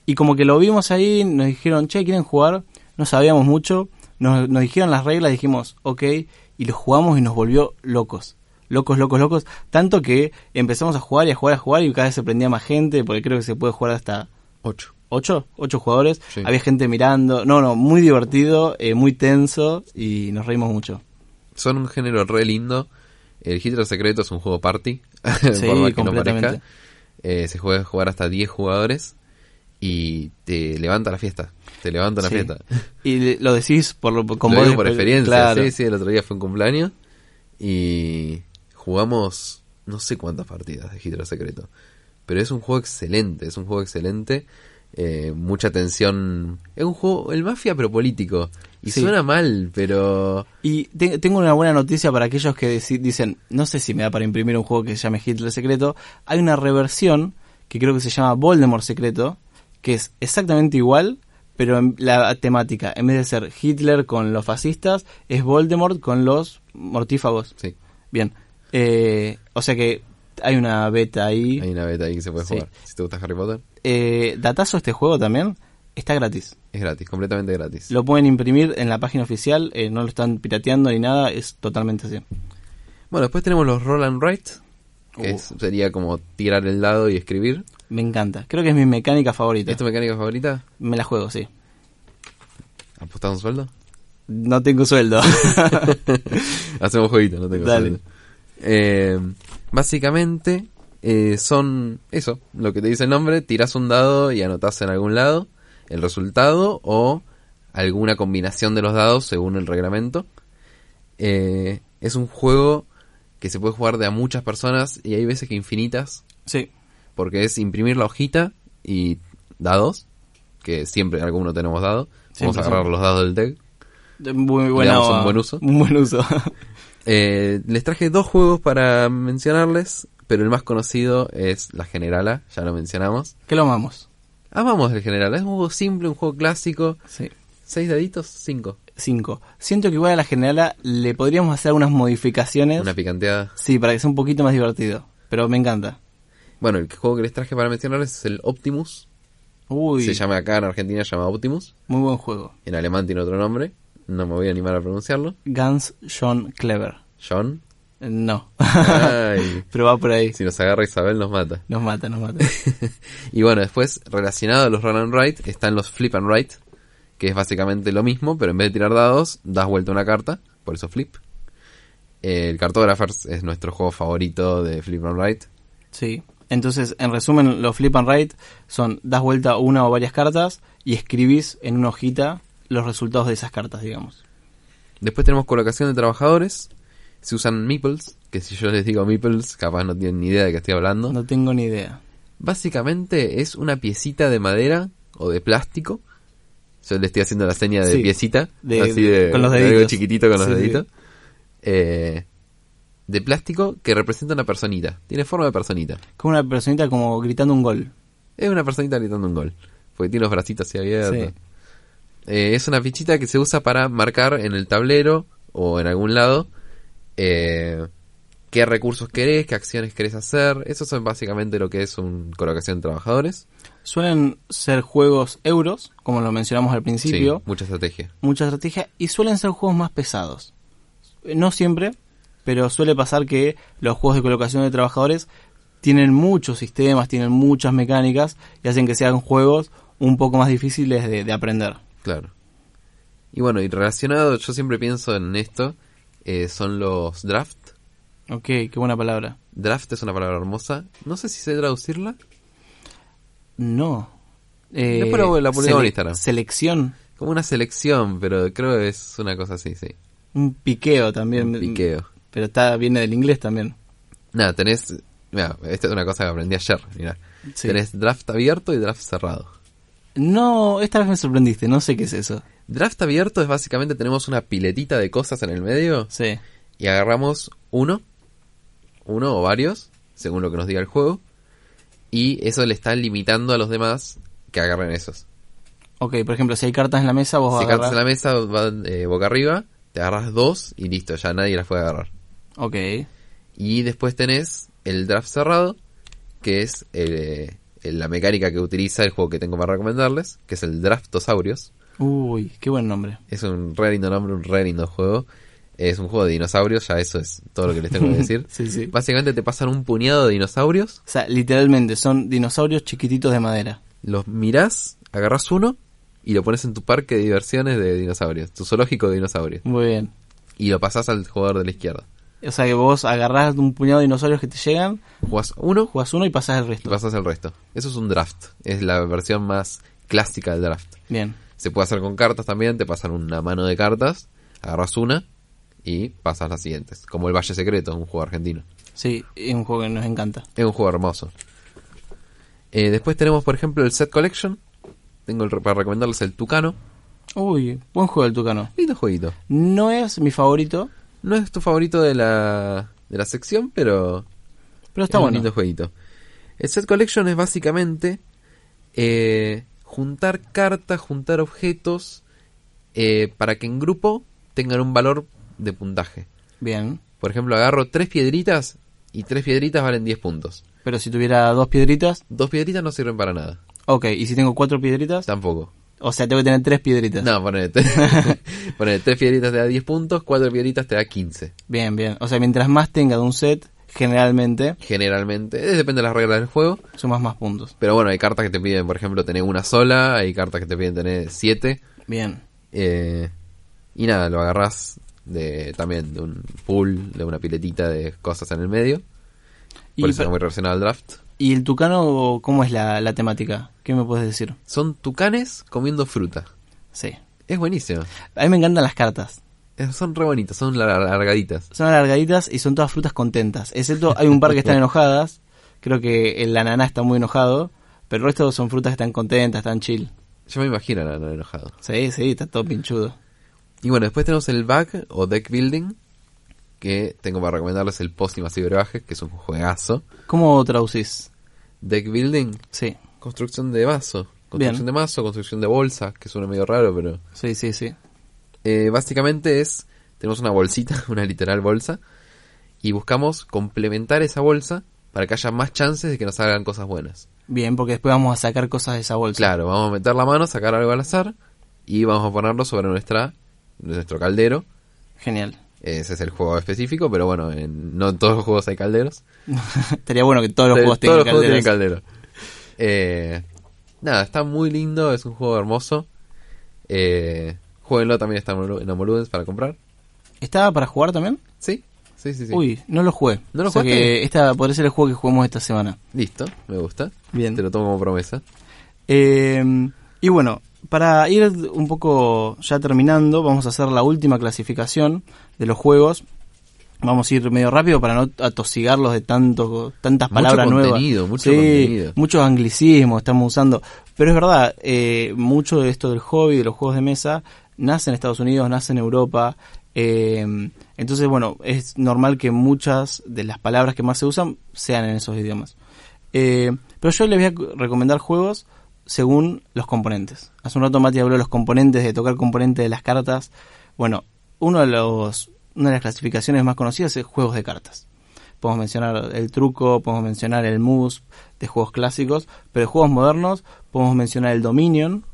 Y como que lo vimos ahí, nos dijeron, che, ¿quieren jugar? No sabíamos mucho, nos, nos dijeron las reglas, dijimos, ok, y lo jugamos y nos volvió locos. Locos, locos, locos. Tanto que empezamos a jugar y a jugar, a jugar y cada vez se prendía más gente, porque creo que se puede jugar hasta 8. ocho, ocho jugadores. Sí. Había gente mirando. No, no, muy divertido, eh, muy tenso y nos reímos mucho. Son un género re lindo. El Hitler Secreto es un juego party, <laughs> Sí, por que no parezca. Eh, se puede jugar hasta 10 jugadores y te levanta la fiesta. Te levanta la Sí. fiesta. Y lo decís por, lo- con Lo vos digo por experiencia. Claro. Sí, sí, el otro día fue un cumpleaños y jugamos no sé cuántas partidas de Hitler Secreto. Pero es un juego excelente, es un juego excelente. eh, mucha tensión. Es un juego, el mafia, pero político. Y Sí. suena mal, pero. Y te- tengo una buena noticia para aquellos que dicen, no sé si me da para imprimir un juego que se llame Hitler Secreto. Hay una reversión que creo que se llama Voldemort Secreto, que es exactamente igual, pero en la temática, en vez de ser Hitler con los fascistas, es Voldemort con los mortífagos. Sí, Bien. Eh, o sea que hay una beta ahí. hay una beta ahí que se puede Sí. jugar. Si te gusta Harry Potter, Eh, datazo este juego también está gratis. es gratis, completamente gratis. Lo pueden imprimir en la página oficial, eh, no lo están pirateando ni nada, es totalmente así. Bueno, después tenemos los Roll and Write, que Uh. es- sería como tirar el dado y escribir. Me encanta. Creo que es mi mecánica favorita. ¿Es tu mecánica favorita? Me la juego, sí. ¿Apostás un sueldo? No tengo sueldo. <laughs> <laughs> Hacemos jueguito, no tengo Dale. sueldo. Eh, básicamente eh, son eso, lo que te dice el nombre, tiras un dado y anotás en algún lado el resultado o alguna combinación de los dados según el reglamento. Eh, es un juego que se puede jugar de a muchas personas y hay veces que infinitas, sí. porque es imprimir la hojita y dados, que siempre alguno tenemos dado. Vamos Siempre, a agarrar siempre. los dados del deck. Muy buena, un buen uso. Un buen uso. <laughs> Eh, les traje dos juegos para mencionarles, pero el más conocido es la Generala, ya lo mencionamos. que lo amamos. Amamos el Generala, es un juego simple, un juego clásico. Sí. ¿Seis daditos? Cinco. 5. Siento que igual a la generala le podríamos hacer algunas modificaciones. Una picanteada. Sí, para que sea un poquito más divertido. Pero me encanta. Bueno, el juego que les traje para mencionarles es el Optimus. Uy, Se llama acá en Argentina, se llama Optimus. muy buen juego. En alemán tiene otro nombre. No me voy a animar a pronunciarlo. Guns John Clever. John. No. Ay, <laughs> Pero va por ahí. si nos agarra Isabel nos mata. Nos mata, nos mata. <laughs> y bueno, después, relacionado a los Run and Write, están los Flip and Write, que es básicamente lo mismo, pero en vez de tirar dados, das vuelta una carta, por eso flip. Eh, el Cartographers es nuestro juego favorito de Flip and Write. Sí. Entonces, en resumen, los flip and write son das vuelta una o varias cartas y escribís en una hojita los resultados de esas cartas, digamos. Después tenemos colocación de trabajadores. Se usan meeples, que si yo les digo meeples, capaz no tienen ni idea de qué estoy hablando. No tengo ni idea. Básicamente es una piecita de madera o de plástico. Yo le estoy haciendo la seña de Sí, piecita, de- así de- con los de algo deditos. chiquitito con los Sí, sí. deditos. Eh, de plástico que representa una personita. Tiene forma de personita. Como una personita como gritando un gol. Es una personita gritando un gol. Porque tiene los bracitos así abiertos. Eh, es una fichita que se usa para marcar en el tablero o en algún lado eh, qué recursos querés, qué acciones querés hacer. Eso es básicamente lo que es un colocación de trabajadores. Suelen ser juegos euros, como lo mencionamos al principio. Sí, mucha estrategia. mucha estrategia y suelen ser juegos más pesados. No siempre, pero suele pasar que los juegos de colocación de trabajadores tienen muchos sistemas, tienen muchas mecánicas y hacen que sean juegos un poco más difíciles de, de aprender. Claro. Y bueno, y relacionado, yo siempre pienso en esto, eh, son los draft. Ok, qué buena palabra. Draft es una palabra hermosa. No sé si sé traducirla. No. Eh, Después la- la publicamos en Instagram. Selección, Como una selección, pero creo que es una cosa así, sí. un piqueo también. Un piqueo. Pero está viene del inglés también. Nada, tenés... Mira, esta es una cosa que aprendí ayer, mira. Sí. Tenés draft abierto y draft cerrado. No, esta vez me sorprendiste, no sé qué es eso. Draft abierto es básicamente tenemos una piletita de cosas en el medio Sí. y agarramos uno, uno o varios, según lo que nos diga el juego, y eso le está limitando a los demás que agarren esos. Ok, por ejemplo, si hay cartas en la mesa, vos Si agarrás... cartas en la mesa van eh, boca arriba, te agarras dos y listo, ya nadie las puede agarrar. Ok. Y después tenés el draft cerrado, que es eh, la mecánica que utiliza el juego que tengo para recomendarles, que es el Draftosaurios. Uy, qué buen nombre. Es un re lindo nombre, un re lindo juego. Es un juego de dinosaurios, ya eso es todo lo que les tengo que decir. <laughs> Sí, sí. Básicamente te pasan un puñado de dinosaurios, O sea, literalmente son dinosaurios chiquititos de madera. los mirás, agarras uno y lo pones en tu parque de diversiones de dinosaurios, tu zoológico de dinosaurios. Muy bien. Y lo pasás al jugador de la izquierda. O sea que vos agarrás un puñado de dinosaurios que te llegan, Jugás uno jugás uno y pasás el y resto. pasás el resto. Eso es un draft. Es la versión más clásica del draft. Bien. Se puede hacer con cartas también, te pasan una mano de cartas, agarras una y pasas las siguientes. Como el Valle Secreto, un juego argentino. Sí, es un juego que nos encanta. Es un juego hermoso. Eh, después tenemos, por ejemplo, el Set Collection. Tengo el para recomendarles el Tucano. Uy, buen juego el Tucano. Lindo jueguito. No es mi favorito, No es tu favorito de la, de la sección, pero pero está es un bueno. lindo jueguito. El Set Collection es básicamente eh, juntar cartas, juntar objetos eh, para que en grupo tengan un valor de puntaje. Bien. Por ejemplo, agarro tres piedritas y tres piedritas valen 10 puntos. Pero si tuviera dos piedritas, Dos piedritas no sirven para nada. ok. Y si tengo cuatro piedritas, Tampoco. o sea, tengo que tener tres piedritas. No, ponele, <laughs> ponele, tres piedritas te da 10 puntos, cuatro piedritas te da 15. Bien, bien. O sea, mientras más tenga de un set, generalmente Generalmente, depende de las reglas del juego. sumas más puntos. Pero bueno, hay cartas que te piden, por ejemplo, tener una sola, hay cartas que te piden tener siete. Bien. eh, y nada, lo agarrás de, también de un pool, de una piletita de cosas en el medio. Por Y, eso es muy relacionado al draft. ¿Y el Tucano cómo es la, la temática? ¿Qué me puedes decir? Son tucanes comiendo fruta. Sí. Es buenísimo. A mí me encantan las cartas. Eh, Son re bonitas, son lar- alargaditas. Son alargaditas y son todas frutas contentas. Excepto hay un par que están <laughs> enojadas. Creo que el ananá está muy enojado. Pero el resto son frutas que están contentas, están chill. Yo me imagino al al enojado. Sí, sí, está todo pinchudo. Y bueno, después tenemos el back o deck building, que tengo para recomendarles el post y masivo que es un juegazo. ¿Cómo traducís? Deck building, Sí, construcción de vaso, construcción Bien. de mazo, construcción de bolsa, que suena medio raro, pero sí, sí, sí. Eh, básicamente es, tenemos una bolsita, <laughs> una literal bolsa, y buscamos complementar esa bolsa para que haya más chances de que nos hagan cosas buenas. Bien, porque después vamos a sacar cosas de esa bolsa. Claro, vamos a meter la mano, sacar algo al azar, y vamos a ponerlo sobre nuestra, nuestro caldero. Genial. Ese es el juego específico, pero bueno, en- no en todos los juegos hay calderos. <laughs> Estaría bueno que todos los juegos todos tengan los juegos calderas. tienen caldero. Eh, nada, está muy lindo, es un juego hermoso. Eh, jueguenlo, también está en Homo- en Homoludens para comprar. ¿Estaba para jugar también? Sí, sí, sí. sí. Uy, no lo jugué. ¿No lo O sea que esta podría ser el juego que juguemos esta semana. Listo, me gusta. Bien. Te lo tomo como promesa. Eh, y bueno, para ir un poco ya terminando, vamos a hacer la última clasificación de los juegos. Vamos a ir medio rápido para no atosigarlos de tanto, tantas Mucho palabras contenido, nuevas. mucho Sí, contenido. Muchos anglicismos estamos usando. Pero es verdad, eh, mucho de esto del hobby, de los juegos de mesa, nace en Estados Unidos, nace en Europa. eh, entonces, bueno, es normal que muchas de las palabras que más se usan sean en esos idiomas. Eh, pero yo les voy a recomendar juegos según los componentes. Hace un rato Mati habló de los componentes, de tocar componentes de las cartas. Bueno, uno de los, una de las clasificaciones más conocidas es juegos de cartas. Podemos mencionar el truco, podemos mencionar el mus de juegos clásicos, pero de juegos modernos podemos mencionar el Dominion.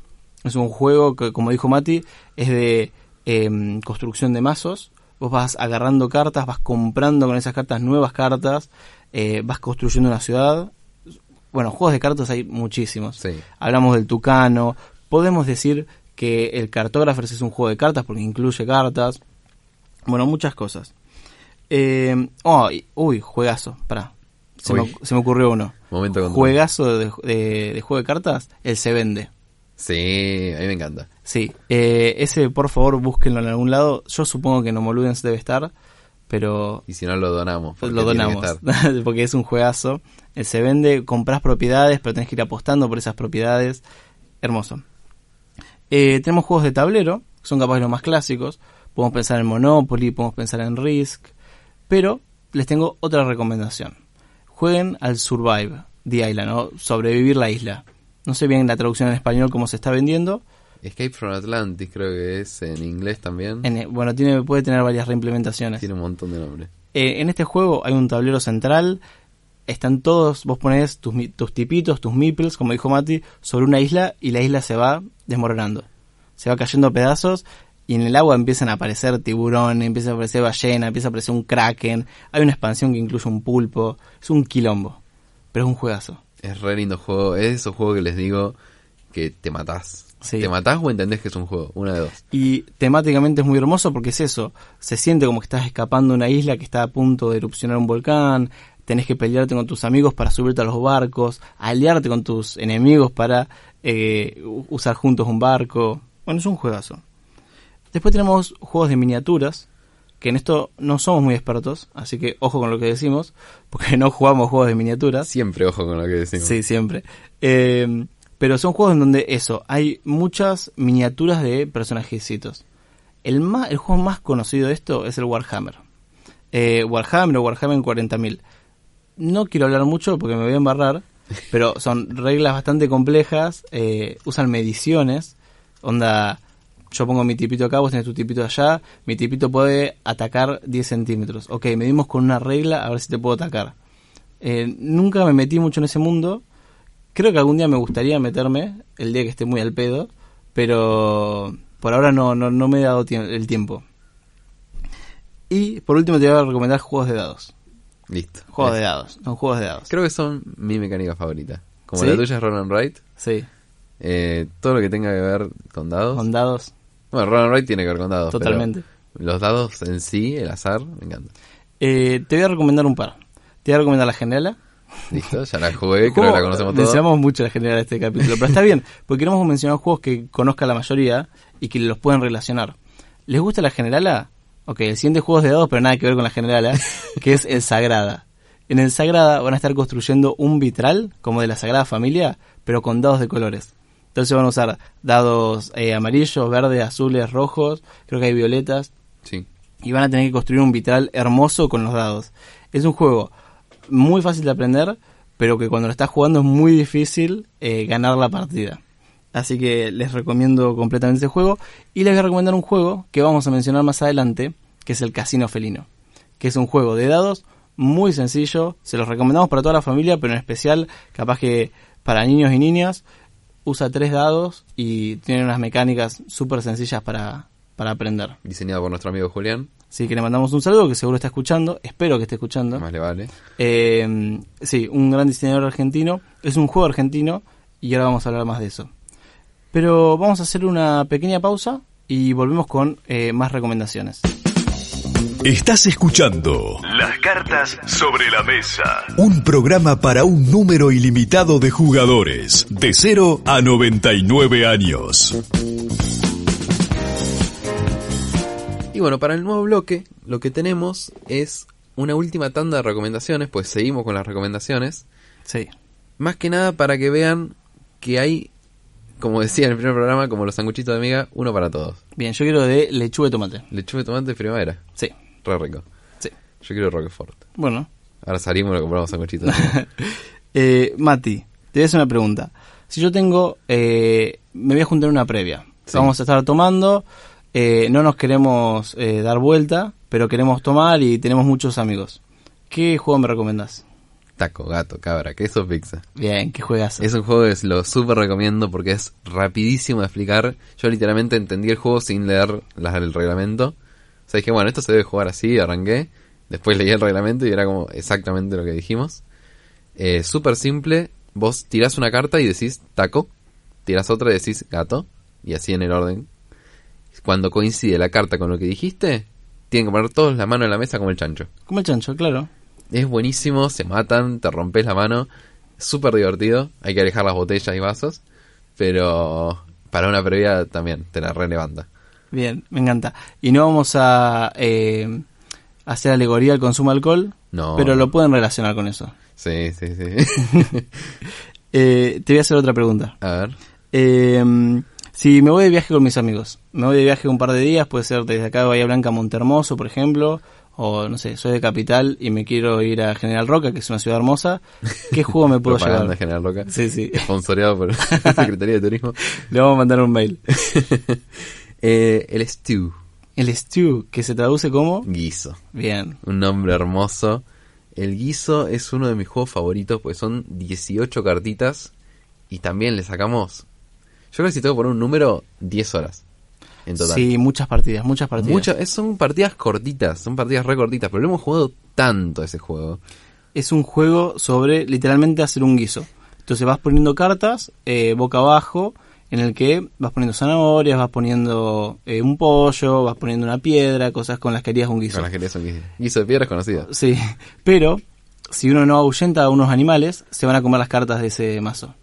Es un juego que, como dijo Mati, es de em, construcción de mazos. Vos vas agarrando cartas, vas comprando con esas cartas nuevas cartas, eh, vas construyendo una ciudad. Bueno, juegos de cartas hay muchísimos. Sí. Hablamos del Tucano. Podemos decir que el Cartographers es un juego de cartas porque incluye cartas. Bueno, muchas cosas. Eh, oh, y- uy, juegazo. Pará. Se me, se me ocurrió uno. Momento Juegazo de, de- de juego de cartas, el se vende. Sí, a mí me encanta. Sí, eh, ese por favor búsquenlo en algún lado. Yo supongo que en Homoludens debe estar, pero Y si no, lo donamos. lo donamos. <laughs> porque es un juegazo. Él se vende, compras propiedades, pero tenés que ir apostando por esas propiedades. Hermoso. Eh, tenemos juegos de tablero, que son capaz de los más clásicos. Podemos pensar en Monopoly, podemos pensar en Risk. Pero les tengo otra recomendación. Jueguen al Survive the Island, o sobrevivir la isla. No sé bien la traducción en español cómo se está vendiendo. Escape from Atlantis creo que es en inglés también. En- bueno, tiene, puede tener varias reimplementaciones. Tiene un montón de nombres. Eh, en este juego hay un tablero central. Están todos, vos pones tus, tus tipitos, tus meeples, como dijo Mati, sobre una isla y la isla se va desmoronando. Se va cayendo a pedazos y en el agua empiezan a aparecer tiburones, empieza a aparecer ballena, empieza a aparecer un kraken. Hay una expansión que incluye un pulpo. Es un quilombo, pero es un juegazo. Es re lindo juego. Es esos juegos que les digo que te matás. Sí. ¿Te matás o entendés que es un juego? Una de dos. Y temáticamente es muy hermoso porque es eso, se siente como que estás escapando de una isla que está a punto de erupcionar un volcán, tenés que pelearte con tus amigos para subirte a los barcos, aliarte con tus enemigos para eh, usar juntos un barco. Bueno, es un juegazo. Después tenemos juegos de miniaturas, que en esto no somos muy expertos, así que ojo con lo que decimos, porque no jugamos juegos de miniaturas. Siempre ojo con lo que decimos. Sí, siempre. Eh, pero son juegos en donde eso, hay muchas miniaturas de personajecitos. El, más, el juego más conocido de esto es el Warhammer. Eh, Warhammer o Warhammer 40.000. No quiero hablar mucho porque me voy a embarrar, <laughs> pero son reglas bastante complejas, eh, usan mediciones, onda, yo pongo mi tipito acá, vos tenés tu tipito allá, mi tipito puede atacar 10 centímetros. Ok, medimos con una regla a ver si te puedo atacar. Eh, nunca me metí mucho en ese mundo. Creo que algún día me gustaría meterme, el día que esté muy al pedo, pero por ahora no, no, no me he dado tie- el tiempo. Y por último te voy a recomendar juegos de dados. Listo. Juegos de dados, son juegos de dados. Creo que son mi mecánica favorita. Como ¿Sí? la tuya es Roll and Write. Sí, eh, todo lo que tenga que ver con dados. con dados, Bueno, Roll and tiene que ver con dados. pero totalmente. los dados en sí, el azar, me encanta. Eh, te voy a recomendar un par. Te voy a recomendar la generala. Listo, ya la jugué, creo que la conocemos todos. Mencionamos mucho la general de este capítulo, pero está bien, porque queremos mencionar juegos que conozca la mayoría y que los pueden relacionar. ¿Les gusta la generala? Ok, el siguiente juego es de dados, pero nada que ver con la generala, <laughs> que es el Sagrada. En el Sagrada van a estar construyendo un vitral, como de la Sagrada Familia, pero con dados de colores. Entonces van a usar dados eh, amarillos, verdes, azules, rojos, creo que hay violetas, Sí. y van a tener que construir un vitral hermoso con los dados. Es un juego muy fácil de aprender, pero que cuando lo estás jugando es muy difícil eh, ganar la partida. Así que les recomiendo completamente este juego. Y les voy a recomendar un juego que vamos a mencionar más adelante, que es el Casino Felino. Que es un juego de dados muy sencillo. Se los recomendamos para toda la familia, pero en especial capaz que para niños y niñas. Usa tres dados y tiene unas mecánicas súper sencillas para, para aprender. Diseñado por nuestro amigo Julián. Así que le mandamos un saludo que seguro está escuchando. Espero que esté escuchando. Más le vale. Eh, sí, un gran diseñador argentino. Es un juego argentino y ahora vamos a hablar más de eso. Pero vamos a hacer una pequeña pausa y volvemos con eh, más recomendaciones. Estás escuchando Las cartas sobre la mesa. un programa para un número ilimitado de jugadores, de 0 a 99 años. Y bueno, para el nuevo bloque, lo que tenemos es una última tanda de recomendaciones, pues seguimos con las recomendaciones. Sí. Más que nada para que vean que hay, como decía en el primer programa, como los sanguchitos de amiga, uno para todos. Bien, yo quiero de lechuga y tomate. Lechuga de tomate primavera, Sí. Re rico. Sí. Yo quiero Roquefort. Bueno. Ahora salimos y le compramos sanguchitos. <laughs> Eh, Mati, te voy a hacer una pregunta. Si yo tengo, eh, me voy a juntar una previa. Sí. Vamos a estar tomando, eh, no nos queremos eh, dar vuelta, pero queremos tomar y tenemos muchos amigos. ¿Qué juego me recomendás? Taco, gato, cabra, queso, pizza. Bien, ¿qué juegas? Es un juego que lo súper recomiendo porque es rapidísimo de explicar. Yo literalmente entendí el juego sin leer las- el reglamento. O sea, dije, bueno, esto se debe jugar así, arranqué. Después leí el reglamento y era como exactamente lo que dijimos. Eh, súper simple. Vos tirás una carta y decís taco. Tirás otra y decís gato. Y así en el orden. Cuando coincide la carta con lo que dijiste, tienen que poner todos la mano en la mesa como el chancho. Como el chancho, claro. Es buenísimo, se matan, te rompes la mano. Súper divertido. Hay que alejar las botellas y vasos. Pero para una previa también te la relevanta. Bien, me encanta. Y no vamos a eh, hacer alegoría al consumo de alcohol, No. pero lo pueden relacionar con eso. Sí, sí, sí. <laughs> Eh, te voy a hacer otra pregunta. a ver. Eh, si me voy de viaje con mis amigos, me voy de viaje un par de días, puede ser desde acá de Bahía Blanca a Montermoso, por ejemplo, o no sé, soy de Capital y me quiero ir a General Roca, que es una ciudad hermosa, ¿qué juego me <laughs> puedo llevar? General Roca. Sí, sí. Sponsoreado por <laughs> la Secretaría de Turismo. Le vamos a mandar un mail. Eh, el Stew. El stew, que se traduce como... Guiso. Bien, Un nombre hermoso. El guiso es uno de mis juegos favoritos, pues son 18 cartitas. Y también le sacamos. Yo creo que si tengo que poner un número, 10 horas. En total. sí, muchas partidas, muchas partidas. Muchas, son partidas cortitas, son partidas re cortitas, pero lo hemos jugado tanto ese juego. es un juego sobre literalmente hacer un guiso. Entonces vas poniendo cartas eh, boca abajo en el que vas poniendo zanahorias, vas poniendo eh, un pollo, vas poniendo una piedra, cosas con las que harías un guiso. Con las que son guiso. Guiso de piedras conocido. Sí, pero si uno no ahuyenta a unos animales, se van a comer las cartas de ese mazo.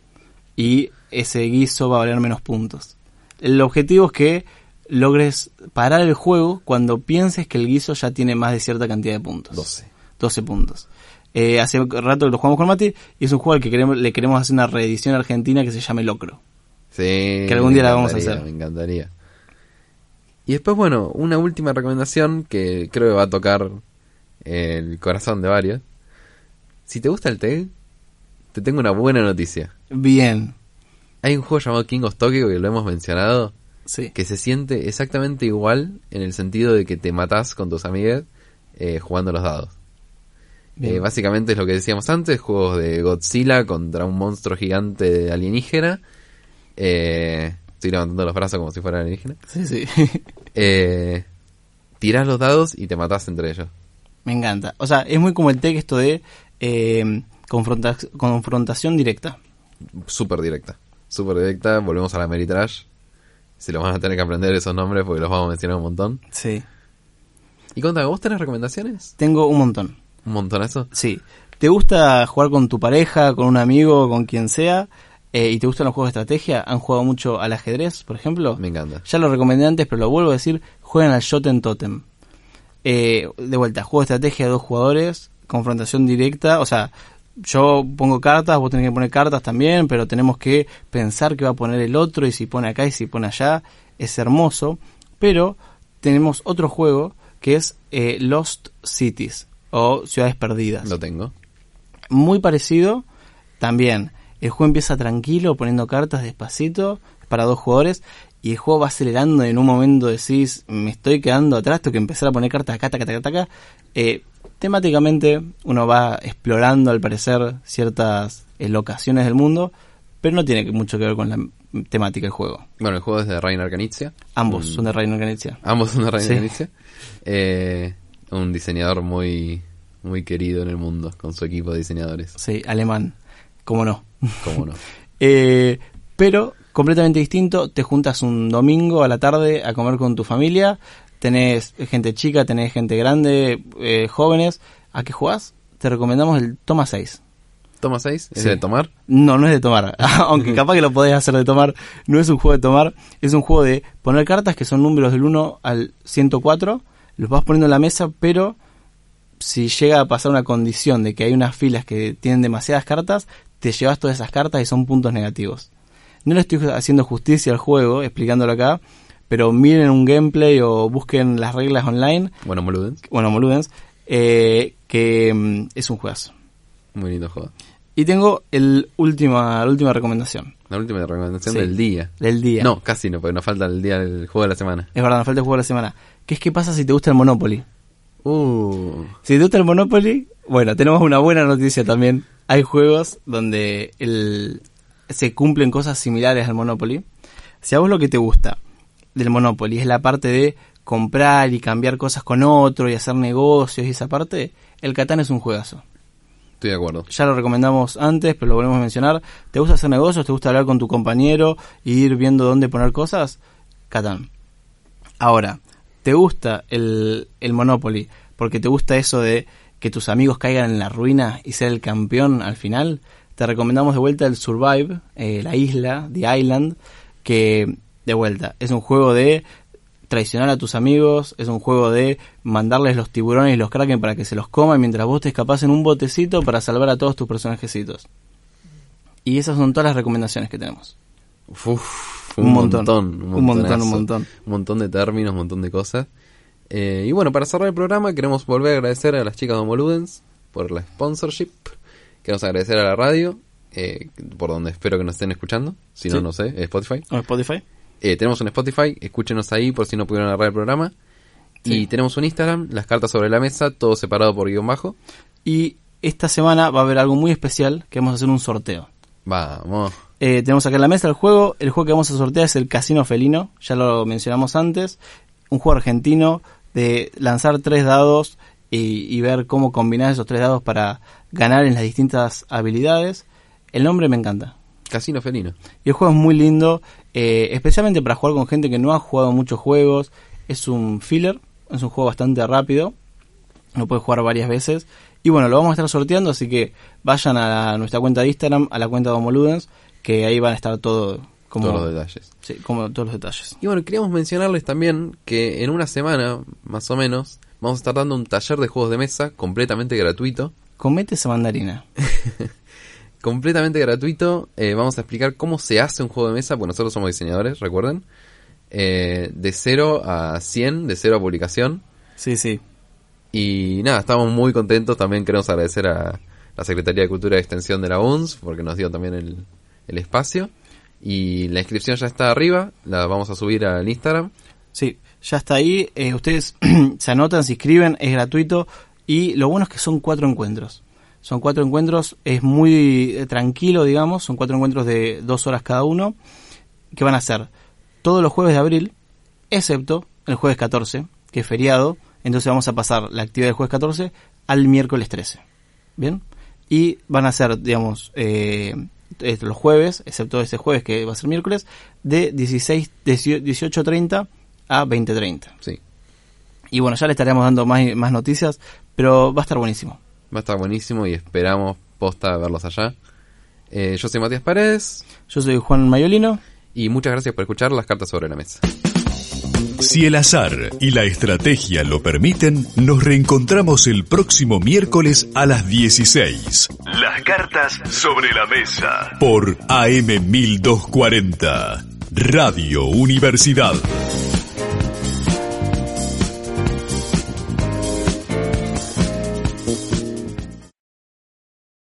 Y ese guiso va a valer menos puntos. El objetivo es que logres parar el juego cuando pienses que el guiso ya tiene más de cierta cantidad de puntos. 12. 12 puntos. Eh, hace rato que lo jugamos con Mati y es un juego al que queremos, le queremos hacer una reedición argentina que se llame Locro. Sí. Que algún día la vamos a hacer. Me encantaría. Y después, bueno, una última recomendación que creo que va a tocar el corazón de varios. Si te gusta el té, te tengo una buena noticia. Bien, Hay un juego llamado King of Tokyo que lo hemos mencionado, sí. que se siente exactamente igual en el sentido de que te matás con tus amigas eh, jugando los dados. Eh, básicamente es lo que decíamos antes, juegos de Godzilla contra un monstruo gigante alienígena. Eh, estoy levantando los brazos como si fuera alienígena. Sí, sí. <laughs> Eh, tirás los dados y te matás entre ellos. Me encanta. O sea, es muy como el tech esto de eh, confronta- confrontación directa. Súper directa. Súper directa. Volvemos a la Meritrash. Se los van a tener que aprender esos nombres porque los vamos a mencionar un montón. Sí. Y contame, ¿vos tenés recomendaciones? Tengo un montón. Un montonazo. Sí. ¿Te gusta jugar con tu pareja, con un amigo, con quien sea? Eh, ¿Y te gustan los juegos de estrategia? ¿Han jugado mucho al ajedrez, por ejemplo? Me encanta. Ya lo recomendé antes, pero lo vuelvo a decir. Jueguen al Shoten Totem. Eh, de vuelta, juego de estrategia de dos jugadores, confrontación directa. O sea, yo pongo cartas, vos tenés que poner cartas también, pero tenemos que pensar qué va a poner el otro y si pone acá y si pone allá. Es hermoso. Pero tenemos otro juego que es eh, Lost Cities o Ciudades Perdidas Lo tengo. muy parecido. También, el juego empieza tranquilo, poniendo cartas despacito para dos jugadores. Y el juego va acelerando. Y en un momento decís, me estoy quedando atrás, tengo que empezar a poner cartas acá, taca, taca, taca. Eh, temáticamente, uno va explorando, al parecer, ciertas eh, locaciones del mundo. Pero no tiene mucho que ver con la temática del juego. Bueno, el juego es de Rainer Canizia. Ambos son de Reino Organizia. Ambos son de Rainer Sí. Canizia. Eh, un diseñador muy, muy querido en el mundo con su equipo de diseñadores. Sí, alemán. ¿Cómo no? ¿Cómo no? <laughs> Eh, pero completamente distinto. Te juntas un domingo a la tarde a comer con tu familia. Tenés gente chica, tenés gente grande, eh, jóvenes. ¿A qué jugás? Te recomendamos el Toma 6. ¿Toma 6? ¿Es Sí. de tomar? No, no es de tomar. <laughs> <laughs> Aunque capaz que lo podés hacer de tomar. No es un juego de tomar. Es un juego de poner cartas que son números del 1 al 104. Los vas poniendo en la mesa, pero si llega a pasar una condición de que hay unas filas que tienen demasiadas cartas, te llevas todas esas cartas y son puntos negativos. No le estoy haciendo justicia al juego, explicándolo acá, pero miren un gameplay o busquen las reglas online, Bueno, Moludens. bueno, Moludens, eh, que mm, es un juegazo. Muy lindo juego. Y tengo el última, la última recomendación La última recomendación Sí. del día. del día. No, casi no, porque nos falta el día del juego de la semana. Es verdad, nos falta el juego de la semana. ¿Qué es qué pasa si te gusta el Monopoly? Uh, Si te gusta el Monopoly, bueno, tenemos una buena noticia también. Hay juegos donde el, se cumplen cosas similares al Monopoly. Si a vos lo que te gusta del Monopoly es la parte de comprar y cambiar cosas con otro y hacer negocios y esa parte, el Catán es un juegazo. estoy de acuerdo. Ya lo recomendamos antes, pero lo volvemos a mencionar. ¿Te gusta hacer negocios? ¿Te gusta hablar con tu compañero y ir viendo dónde poner cosas? Catán. Ahora, ¿te gusta el, el Monopoly porque te gusta eso de que tus amigos caigan en la ruina y ser el campeón al final? Te recomendamos de vuelta el Survive, eh, la isla, The Island, que de vuelta es un juego de traicionar a tus amigos, es un juego de mandarles los tiburones y los kraken para que se los coman mientras vos te escapás en un botecito para salvar a todos tus personajecitos. Y esas son todas las recomendaciones que tenemos. Uf, Un un, montón. montón, Un montón, un montón. Un montón de términos, un montón de cosas. Eh, y bueno, para cerrar el programa, queremos volver a agradecer a las chicas de Homoludens por la sponsorship. Queremos agradecer a la radio, eh, por donde espero que nos estén escuchando. Si no, Sí. no sé, Spotify. ¿O Spotify? Eh, tenemos un Spotify, escúchenos ahí por si no pudieron agarrar el programa. Sí. Y tenemos un Instagram, las cartas sobre la mesa, todo separado por guion bajo. Y esta semana va a haber algo muy especial, que vamos a hacer un sorteo. Vamos. Eh, tenemos acá en la mesa el juego. El juego que vamos a sortear es el Casino Felino. Ya lo mencionamos antes. Un juego argentino de lanzar tres dados y, y ver cómo combinar esos tres dados para ganar en las distintas habilidades. El nombre me encanta. Casino felino. Y el juego es muy lindo, eh, especialmente para jugar con gente que no ha jugado muchos juegos. Es un filler, es un juego bastante rápido. Lo puedes jugar varias veces. Y bueno, lo vamos a estar sorteando, así que vayan a la- nuestra cuenta de Instagram, a la cuenta de Homoludens, que ahí van a estar todo como, Todos los detalles. sí, como todos los detalles. Y bueno, queríamos mencionarles también que en una semana, más o menos, vamos a estar dando un taller de juegos de mesa completamente gratuito. Comete esa mandarina. <laughs> Completamente gratuito. Eh, vamos a explicar cómo se hace un juego de mesa, porque nosotros somos diseñadores, recuerden. Eh, de 0 a 100, de 0 a publicación. Sí, sí. Y nada, estamos muy contentos. También queremos agradecer a la Secretaría de Cultura y Extensión de la UNS, porque nos dio también el, el espacio. Y la inscripción ya está arriba, la vamos a subir al Instagram. Sí, ya está ahí. eh, ustedes <clears throat> se anotan, se inscriben, es gratuito. Y lo bueno es que son cuatro encuentros. Son cuatro encuentros, es muy eh, tranquilo, digamos. Son cuatro encuentros de dos horas cada uno. Que van a ser todos los jueves de abril, excepto el jueves 14, que es feriado. Entonces vamos a pasar la actividad del jueves 14 al miércoles 13. ¿Bien? Y van a ser, digamos, eh, eh, los jueves, excepto este jueves que va a ser miércoles, de 16, 18.30 a 20.30. Sí, Y bueno, ya le estaremos dando más, más noticias, pero va a estar buenísimo. va a estar buenísimo y esperamos posta verlos allá. Eh, yo soy Matías Paredes Yo soy Juan Mayolino. y muchas gracias por escuchar las cartas sobre la mesa. Si el azar y la estrategia lo permiten, nos reencontramos el próximo miércoles a las 16 Las cartas sobre la mesa. por AM 1240, Radio Universidad.